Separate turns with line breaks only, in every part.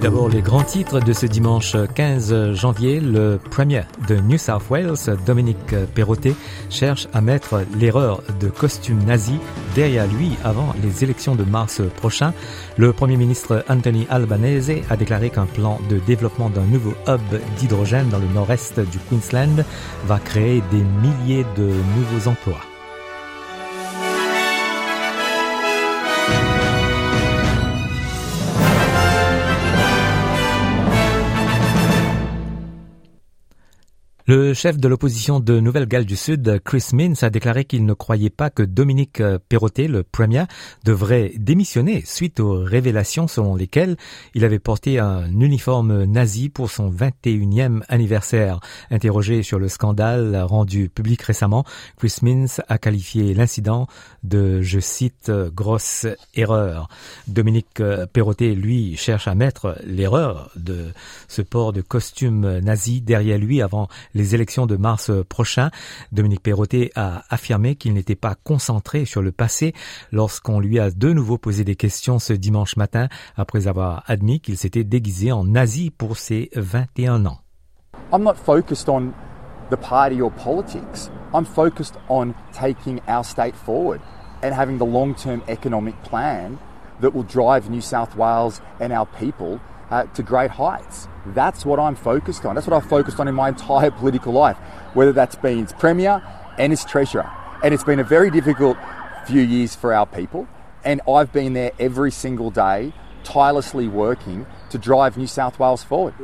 D'abord les grands titres de ce dimanche 15 janvier. Le premier de New South Wales, Dominique Perrottet, cherche à mettre l'erreur de costume nazi derrière lui avant les élections de mars prochain. Le Premier ministre Anthony Albanese a déclaré qu'un plan de développement d'un nouveau hub d'hydrogène dans le nord-est du Queensland va créer des milliers de nouveaux emplois. Le chef de l'opposition de Nouvelle-Galles du Sud, Chris Minns, a déclaré qu'il ne croyait pas que Dominique Perrottet, le premier, devrait démissionner suite aux révélations selon lesquelles il avait porté un uniforme nazi pour son 21e anniversaire. Interrogé sur le scandale rendu public récemment, Chris Minns a qualifié l'incident de, je cite, grosse erreur. Dominique Perrottet, lui, cherche à mettre l'erreur de ce port de costume nazi derrière lui avant élections de mars prochain, Dominique Perrottet a affirmé qu'il n'était pas concentré sur le passé lorsqu'on lui a de nouveau posé des questions ce dimanche matin après avoir admis qu'il s'était déguisé en nazi pour ses 21 ans.
I'm not focused on the party or politics. I'm focused on taking our state forward and having the long-term economic plan that will drive New South Wales and our people uh, to great heights. That's what I'm focused on. That's what I've focused on in my entire political life, whether that's been as Premier and as Treasurer. And it's been a very difficult few years for our people. And I've been there every single day, tirelessly working to drive New South Wales forward.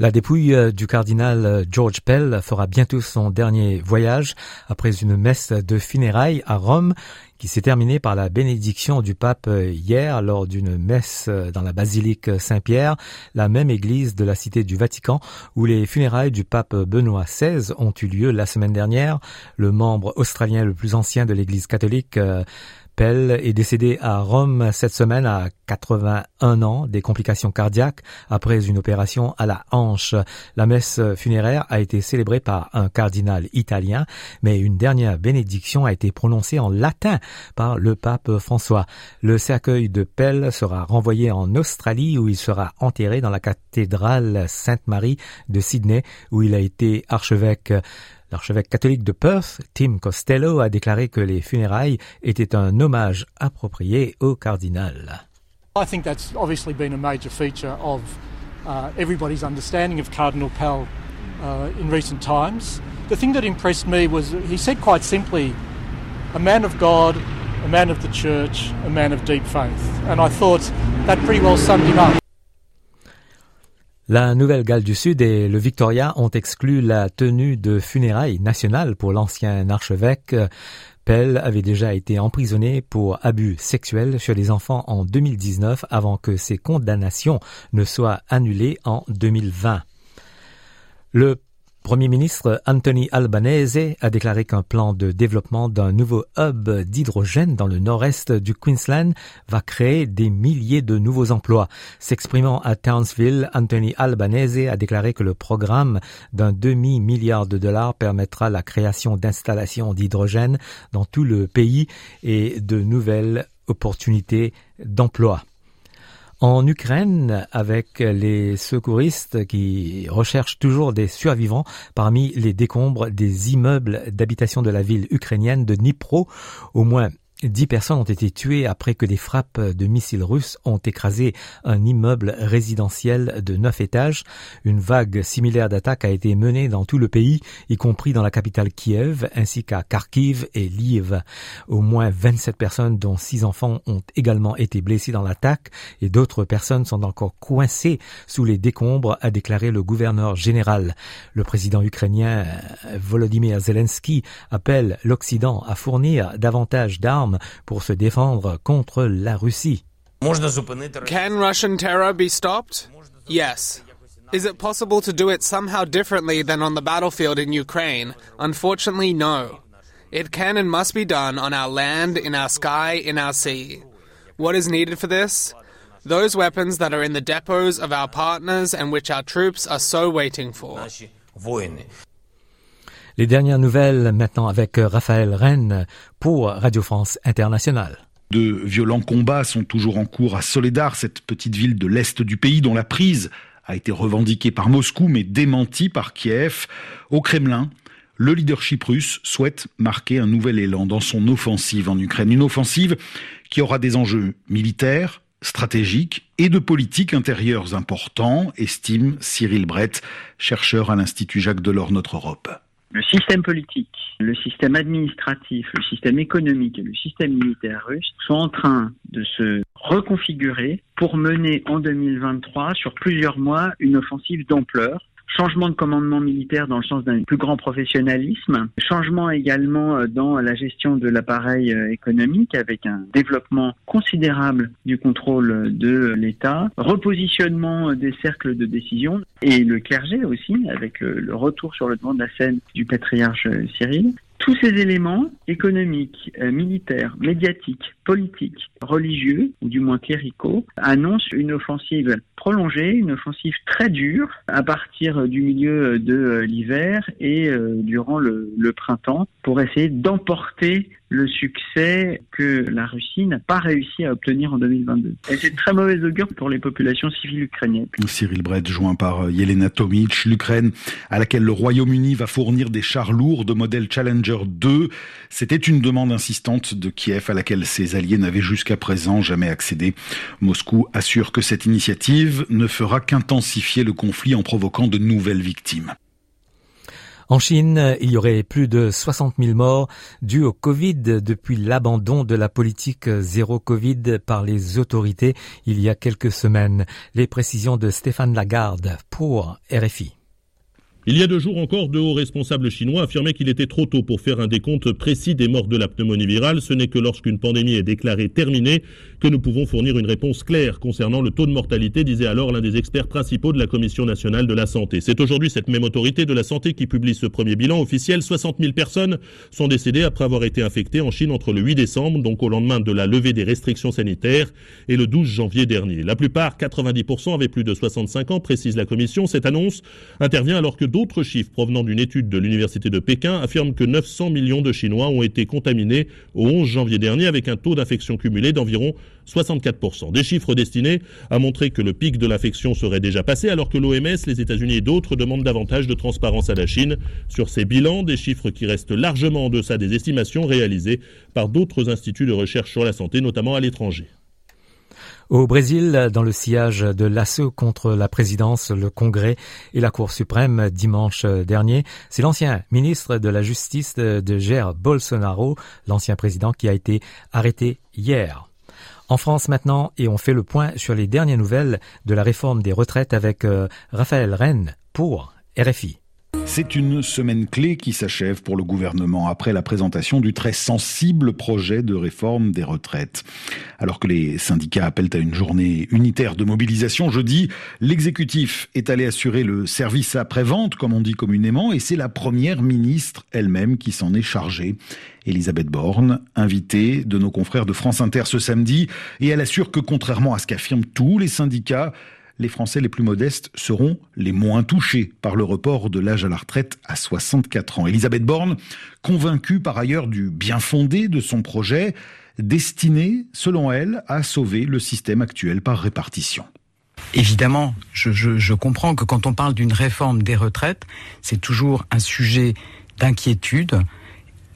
La dépouille du cardinal George Pell fera bientôt son dernier voyage après une messe de funérailles à Rome qui s'est terminée par la bénédiction du pape hier lors d'une messe dans la basilique Saint-Pierre, la même église de la cité du Vatican où les funérailles du pape Benoît XVI ont eu lieu la semaine dernière. Le membre australien le plus ancien de l'église catholique Pell est décédé à Rome cette semaine à 81 ans des complications cardiaques après une opération à la hanche. La messe funéraire a été célébrée par un cardinal italien, mais une dernière bénédiction a été prononcée en latin par le pape François. Le cercueil de Pell sera renvoyé en Australie où il sera enterré dans la cathédrale Sainte-Marie de Sydney où il a été archevêque. L'archevêque catholique de Perth, Tim Costello, a déclaré que les funérailles étaient un hommage approprié au cardinal.
I think that's obviously been a major feature of uh, everybody's understanding of Cardinal Pell uh, in recent times. The thing that impressed me was he said quite simply, a man of God, a man of the church, a man of deep faith. And I thought that pretty well summed him up.
La Nouvelle-Galles du Sud et le Victoria ont exclu la tenue de funérailles nationales pour l'ancien archevêque. Pell avait déjà été emprisonné pour abus sexuels sur les enfants en 2019 avant que ses condamnations ne soient annulées en 2020. Le Premier ministre Anthony Albanese a déclaré qu'un plan de développement d'un nouveau hub d'hydrogène dans le nord-est du Queensland va créer des milliers de nouveaux emplois. S'exprimant à Townsville, Anthony Albanese a déclaré que le programme d'un demi-milliard de dollars permettra la création d'installations d'hydrogène dans tout le pays et de nouvelles opportunités d'emploi. En Ukraine, avec les secouristes qui recherchent toujours des survivants parmi les décombres des immeubles d'habitation de la ville ukrainienne de Dnipro, au moins Dix personnes ont été tuées après que des frappes de missiles russes ont écrasé un immeuble résidentiel de neuf étages. Une vague similaire d'attaques a été menée dans tout le pays, y compris dans la capitale Kiev, ainsi qu'à Kharkiv et Lviv. Au moins 27 personnes, dont six enfants, ont également été blessées dans l'attaque et d'autres personnes sont encore coincées sous les décombres, a déclaré le gouverneur général. Le président ukrainien Volodymyr Zelensky appelle l'Occident à fournir davantage d'armes pour se défendre contre la Russie.
Can Russian terror be stopped? Yes. Is it possible to do it somehow differently than on the battlefield in Ukraine? Unfortunately, no. It can and must be done on our land, in our sky, in our sea. What is needed for this? Those weapons that are in the depots of our partners and which our troops are so waiting for.
Les dernières nouvelles maintenant avec Raphaël Rennes pour Radio France Internationale.
De violents combats sont toujours en cours à Soledar, cette petite ville de l'est du pays dont la prise a été revendiquée par Moscou mais démentie par Kiev. Au Kremlin, le leadership russe souhaite marquer un nouvel élan dans son offensive en Ukraine. Une offensive qui aura des enjeux militaires, stratégiques et de politique intérieure importants, estime Cyril Brett, chercheur à l'Institut Jacques Delors Notre Europe.
Le système politique, le système administratif, le système économique et le système militaire russe sont en train de se reconfigurer pour mener en 2023, sur plusieurs mois, une offensive d'ampleur changement de commandement militaire dans le sens d'un plus grand professionnalisme, changement également euh, dans la gestion de l'appareil euh, économique avec un développement considérable du contrôle de l'État, repositionnement des cercles de décision. Et le clergé aussi avec euh, le retour sur le devant de la scène du patriarche Cyril. Tous ces éléments économiques, militaires, médiatiques, politiques, religieux, ou du moins cléricaux, annoncent une offensive prolongée, une offensive très dure à partir du milieu de l'hiver et euh, durant le, printemps pour essayer d'emporter le succès que la Russie n'a pas réussi à obtenir en 2022. Et c'est très mauvais augure pour les populations civiles ukrainiennes.
Cyril Brett, joint par Yelena Tomic, l'Ukraine à laquelle le Royaume-Uni va fournir des chars lourds de modèle Challenger 2. C'était une demande insistante de Kiev à laquelle ses alliés n'avaient jusqu'à présent jamais accédé. Moscou assure que cette initiative ne fera qu'intensifier le conflit en provoquant de nouvelles victimes.
En Chine, il y aurait plus de 60 000 morts dus au Covid depuis l'abandon de la politique zéro Covid par les autorités il y a quelques semaines. Les précisions de Stéphane Lagarde pour RFI.
Il y a deux jours encore, deux hauts responsables chinois affirmaient qu'il était trop tôt pour faire un décompte précis des morts de la pneumonie virale. Ce n'est que lorsqu'une pandémie est déclarée terminée que nous pouvons fournir une réponse claire concernant le taux de mortalité, disait alors l'un des experts principaux de la Commission nationale de la santé. C'est aujourd'hui cette même autorité de la santé qui publie ce premier bilan officiel. 60 000 personnes sont décédées après avoir été infectées en Chine entre le 8 décembre, donc au lendemain de la levée des restrictions sanitaires, et le 12 janvier dernier. La plupart, 90%, avaient plus de 65 ans, précise la Commission. Cette annonce intervient alors que D'autres chiffres provenant d'une étude de l'Université de Pékin affirment que 900 millions de Chinois ont été contaminés au 11 janvier dernier avec un taux d'infection cumulé d'environ 64%. Des chiffres destinés à montrer que le pic de l'infection serait déjà passé alors que l'OMS, les États-Unis et d'autres demandent davantage de transparence à la Chine sur ces bilans, des chiffres qui restent largement en deçà des estimations réalisées par d'autres instituts de recherche sur la santé, notamment à l'étranger.
Au Brésil, dans le sillage de l'assaut contre la présidence, le Congrès et la Cour suprême dimanche dernier, c'est l'ancien ministre de la Justice de Jair Bolsonaro, l'ancien président qui a été arrêté hier. En France maintenant, et on fait le point sur les dernières nouvelles de la réforme des retraites avec euh, Raphaël Rennes pour RFI.
C'est une semaine clé qui s'achève pour le gouvernement après la présentation du très sensible projet de réforme des retraites. Alors que les syndicats appellent à une journée unitaire de mobilisation jeudi, l'exécutif est allé assurer le service après-vente, comme on dit communément, et c'est la première ministre elle-même qui s'en est chargée. Elisabeth Borne, invitée de nos confrères de France Inter ce samedi, et elle assure que contrairement à ce qu'affirment tous les syndicats, les Français les plus modestes seront les moins touchés par le report de l'âge à la retraite à 64 ans. Elisabeth Borne, convaincue par ailleurs du bien fondé de son projet, destiné, selon elle, à sauver le système actuel par répartition.
Évidemment, je, je comprends que quand on parle d'une réforme des retraites, c'est toujours un sujet d'inquiétude.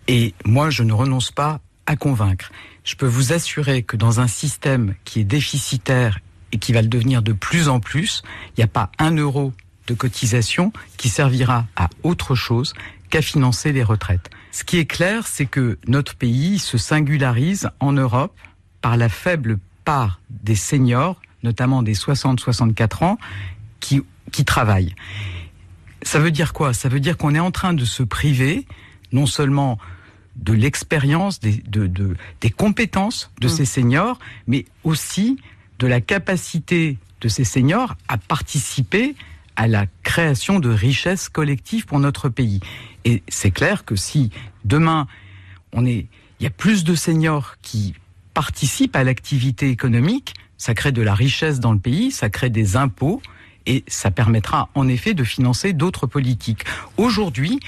Et moi, je ne renonce pas à convaincre. Je peux vous assurer que dans un système qui est déficitaire et qui va le devenir de plus en plus, il n'y a pas un euro de cotisation qui servira à autre chose qu'à financer les retraites. Ce qui est clair, c'est que notre pays se singularise en Europe par la faible part des seniors, notamment des 60-64 ans, qui, qui travaillent. Ça veut dire quoi? Ça veut dire qu'on est en train de se priver non seulement de l'expérience, des, de, de, des compétences de mmh. ces seniors, mais aussi de la capacité de ces seniors à participer à la création de richesses collectives pour notre pays. Et c'est clair que si demain on est, il y a plus de seniors qui participent à l'activité économique, ça crée de la richesse dans le pays, ça crée des impôts et ça permettra en effet de financer d'autres politiques. Aujourd'hui,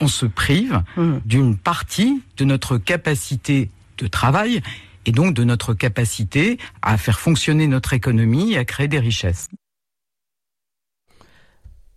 on se prive mmh. d'une partie de notre capacité de travail et donc de notre capacité à faire fonctionner notre économie et à créer des richesses.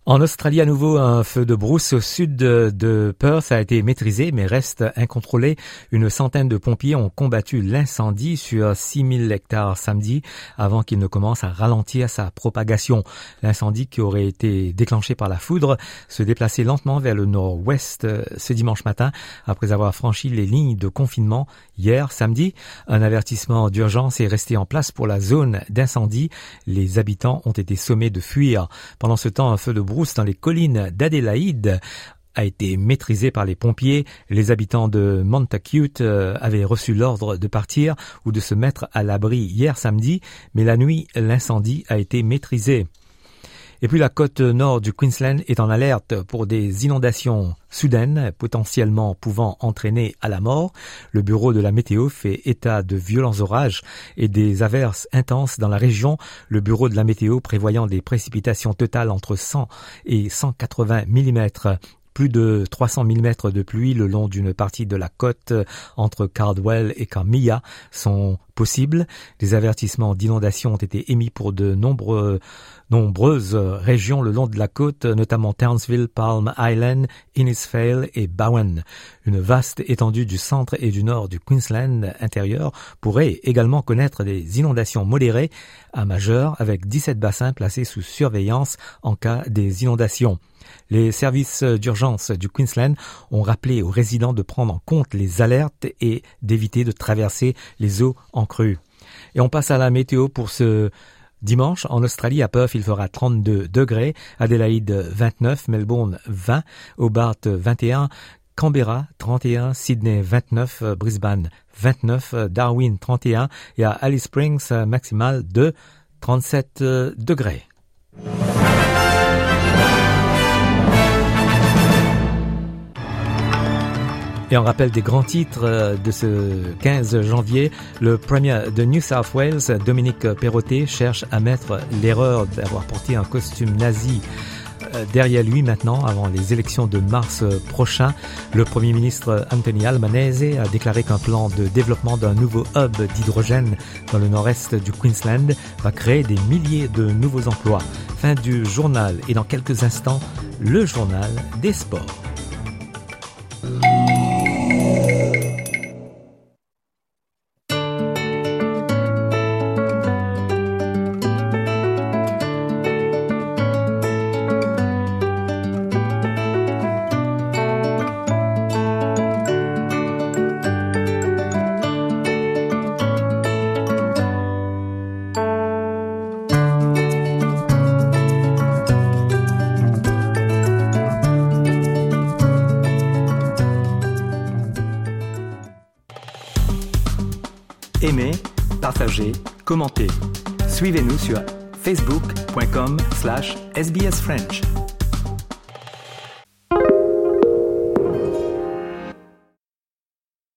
En Australie, à nouveau, un feu de brousse au sud de Perth a été maîtrisé, mais reste incontrôlé. Une centaine de pompiers ont combattu l'incendie sur 6000 hectares samedi, avant qu'il ne commence à ralentir sa propagation. L'incendie, qui aurait été déclenché par la foudre, se déplaçait lentement vers le nord-ouest ce dimanche matin, après avoir franchi les lignes de confinement hier samedi. Un avertissement d'urgence est resté en place pour la zone d'incendie. Les habitants ont été sommés de fuir. Pendant ce temps, un feu de brousse dans les collines d'Adélaïde a été maîtrisé par les pompiers. Les habitants de Montacute euh, avaient reçu l'ordre de partir ou de se mettre à l'abri hier samedi, mais la nuit, l'incendie a été maîtrisé. Et puis la côte nord du Queensland est en alerte pour des inondations soudaines, potentiellement pouvant entraîner à la mort. Le bureau de la météo fait état de violents orages et des averses intenses dans la région. Le bureau de la météo prévoyant des précipitations totales entre 100 et 180 mm plus de 300 mm de pluie le long d'une partie de la côte entre Cardwell et Carmilla sont possibles. Des avertissements d'inondation ont été émis pour de nombreuses régions le long de la côte, notamment Townsville, Palm Island, Innisfail et Bowen. Une vaste étendue du centre et du nord du Queensland intérieur pourrait également connaître des inondations modérées à majeures avec 17 bassins placés sous surveillance en cas des inondations. Les services d'urgence du Queensland ont rappelé aux résidents de prendre en compte les alertes et d'éviter de traverser les eaux en crue. Et on passe à la météo pour ce Dimanche, en Australie, à Perth, il fera 32 degrés, Adélaïde 29, Melbourne 20, Hobart 21, Canberra 31, Sydney 29, Brisbane 29, Darwin 31 et à Alice Springs maximal de 37 degrés. Et on rappelle des grands titres euh, de ce 15 janvier. Le premier de New South Wales, Dominique Perrottet, cherche à mettre l'erreur d'avoir porté un costume nazi euh, derrière lui maintenant, avant les élections de mars prochain. Le Premier ministre Anthony Albanese a déclaré qu'un plan de développement d'un nouveau hub d'hydrogène dans le nord-est du Queensland va créer des milliers de nouveaux emplois. Fin du journal et dans quelques instants, le journal des sports. Commentez. Suivez-nous sur facebook.com slash sbsfrench.